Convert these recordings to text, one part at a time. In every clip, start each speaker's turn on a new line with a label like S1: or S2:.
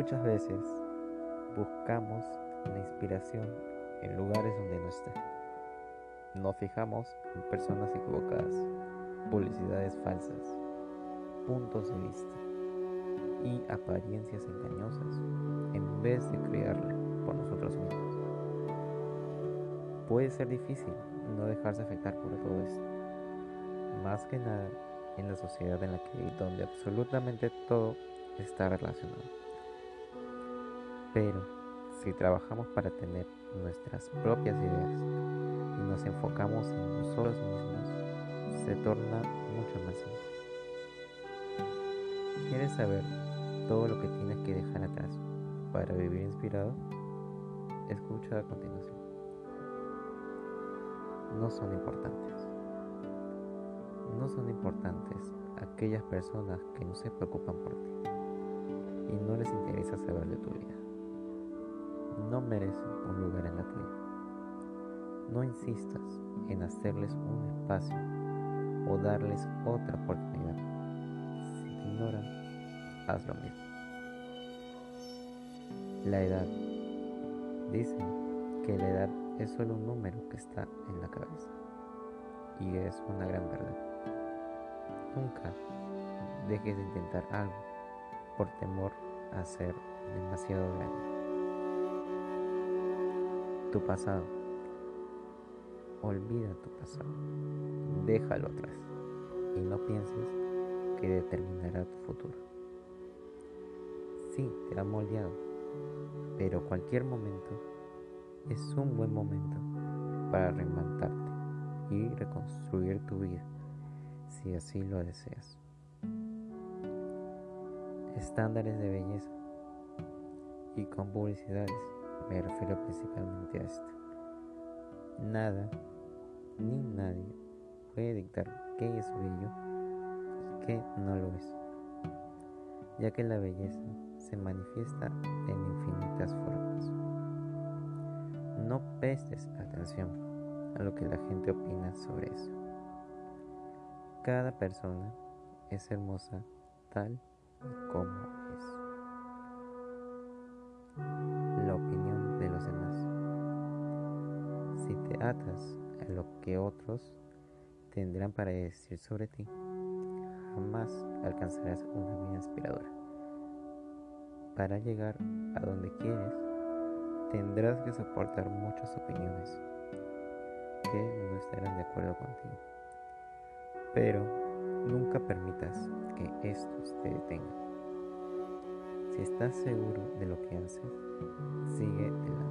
S1: Muchas veces buscamos la inspiración en lugares donde no está. Nos fijamos en personas equivocadas, publicidades falsas, puntos de vista y apariencias engañosas en vez de crearlo por nosotros mismos. Puede ser difícil no dejarse afectar por todo esto, más que nada en la sociedad en la que donde absolutamente todo está relacionado. Pero si trabajamos para tener nuestras propias ideas y nos enfocamos en nosotros mismos, se torna mucho más simple. ¿Quieres saber todo lo que tienes que dejar atrás para vivir inspirado? Escucha a continuación. No son importantes. No son importantes aquellas personas que no se preocupan por ti y no les interesa saber de tu vida no merecen un lugar en la tuya. No insistas en hacerles un espacio o darles otra oportunidad. Si te ignoran, haz lo mismo. La edad. Dicen que la edad es solo un número que está en la cabeza. Y es una gran verdad. Nunca dejes de intentar algo por temor a ser demasiado grande tu pasado. Olvida tu pasado. Déjalo atrás. Y no pienses que determinará tu futuro. Sí, te ha moldeado. Pero cualquier momento es un buen momento para reinventarte y reconstruir tu vida, si así lo deseas. Estándares de belleza y con publicidades me refiero principalmente a esto. Nada ni nadie puede dictar qué es bello y qué no lo es, ya que la belleza se manifiesta en infinitas formas. No prestes atención a lo que la gente opina sobre eso. Cada persona es hermosa tal como a lo que otros tendrán para decir sobre ti, jamás alcanzarás una vida inspiradora. Para llegar a donde quieres, tendrás que soportar muchas opiniones que no estarán de acuerdo contigo. Pero nunca permitas que estos te detengan. Si estás seguro de lo que haces, sigue adelante.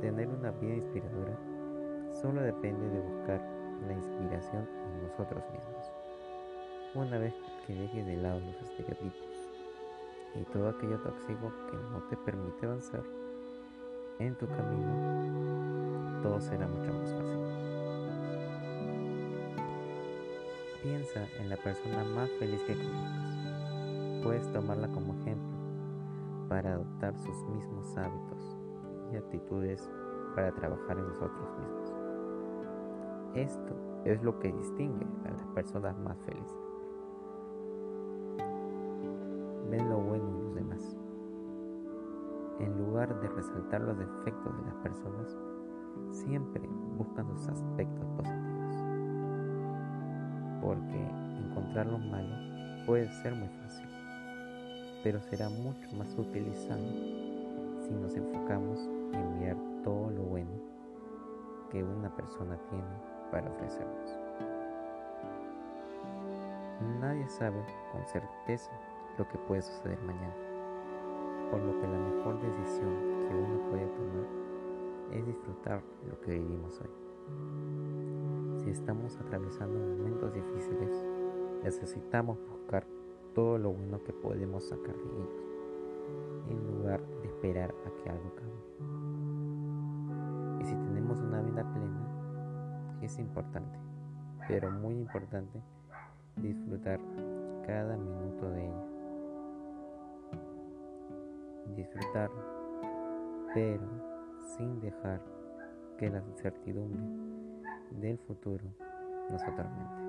S1: Tener una vida inspiradora solo depende de buscar la inspiración en nosotros mismos. Una vez que dejes de lado los estereotipos y todo aquello tóxico que no te permite avanzar en tu camino, todo será mucho más fácil. Piensa en la persona más feliz que conozcas. Puedes tomarla como ejemplo para adoptar sus mismos hábitos actitudes para trabajar en nosotros mismos. Esto es lo que distingue a las personas más felices. Ven lo bueno en los demás. En lugar de resaltar los defectos de las personas, siempre buscan sus aspectos positivos. Porque encontrar lo malo puede ser muy fácil, pero será mucho más utilizado si nos enfocamos en mirar todo lo bueno que una persona tiene para ofrecernos. Nadie sabe con certeza lo que puede suceder mañana, por lo que la mejor decisión que uno puede tomar es disfrutar lo que vivimos hoy. Si estamos atravesando momentos difíciles, necesitamos buscar todo lo bueno que podemos sacar de ellos, esperar a que algo cambie. Y si tenemos una vida plena, es importante, pero muy importante, disfrutar cada minuto de ella. Disfrutar, pero sin dejar que la incertidumbre del futuro nos atormente.